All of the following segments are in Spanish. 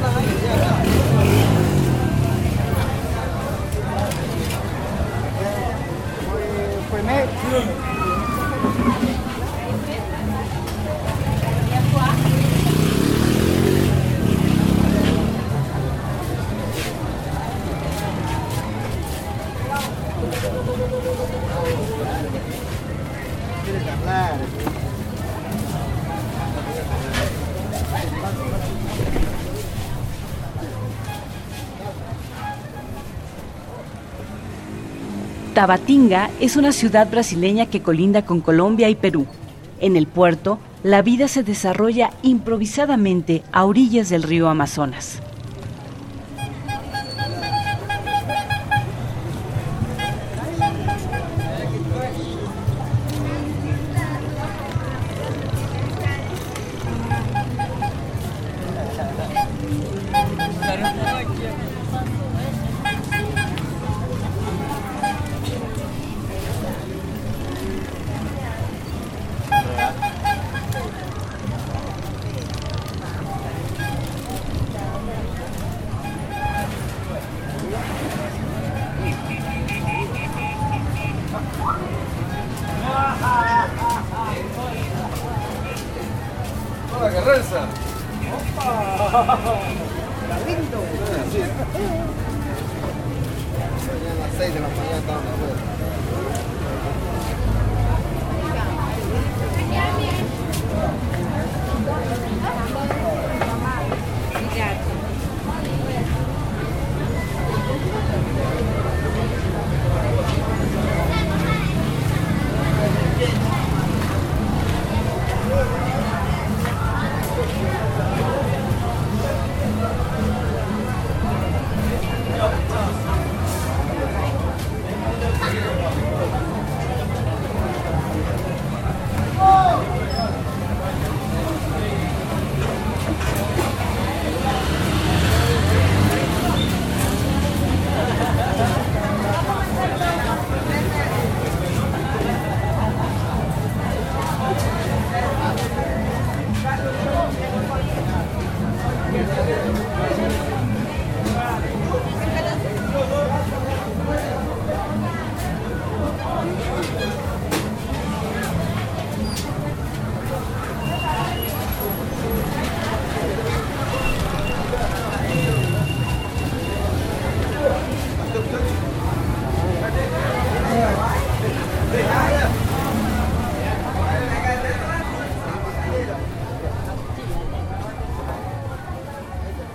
Thank you. Tabatinga es una ciudad brasileña que colinda con Colombia y Perú. En el puerto, la vida se desarrolla improvisadamente a orillas del río Amazonas. Hola, Carranza. ¡Opa! lindo! Sí. A las 6 de la mañana estaba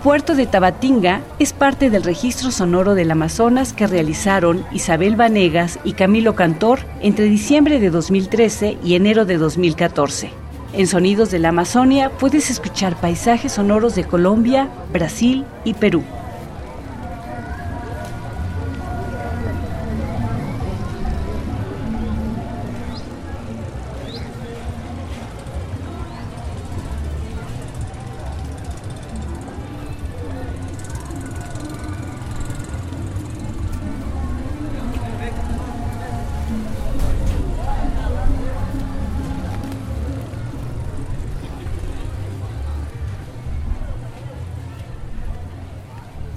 Puerto de Tabatinga es parte del registro sonoro del Amazonas que realizaron Isabel Vanegas y Camilo Cantor entre diciembre de 2013 y enero de 2014. En Sonidos de la Amazonia puedes escuchar paisajes sonoros de Colombia, Brasil y Perú.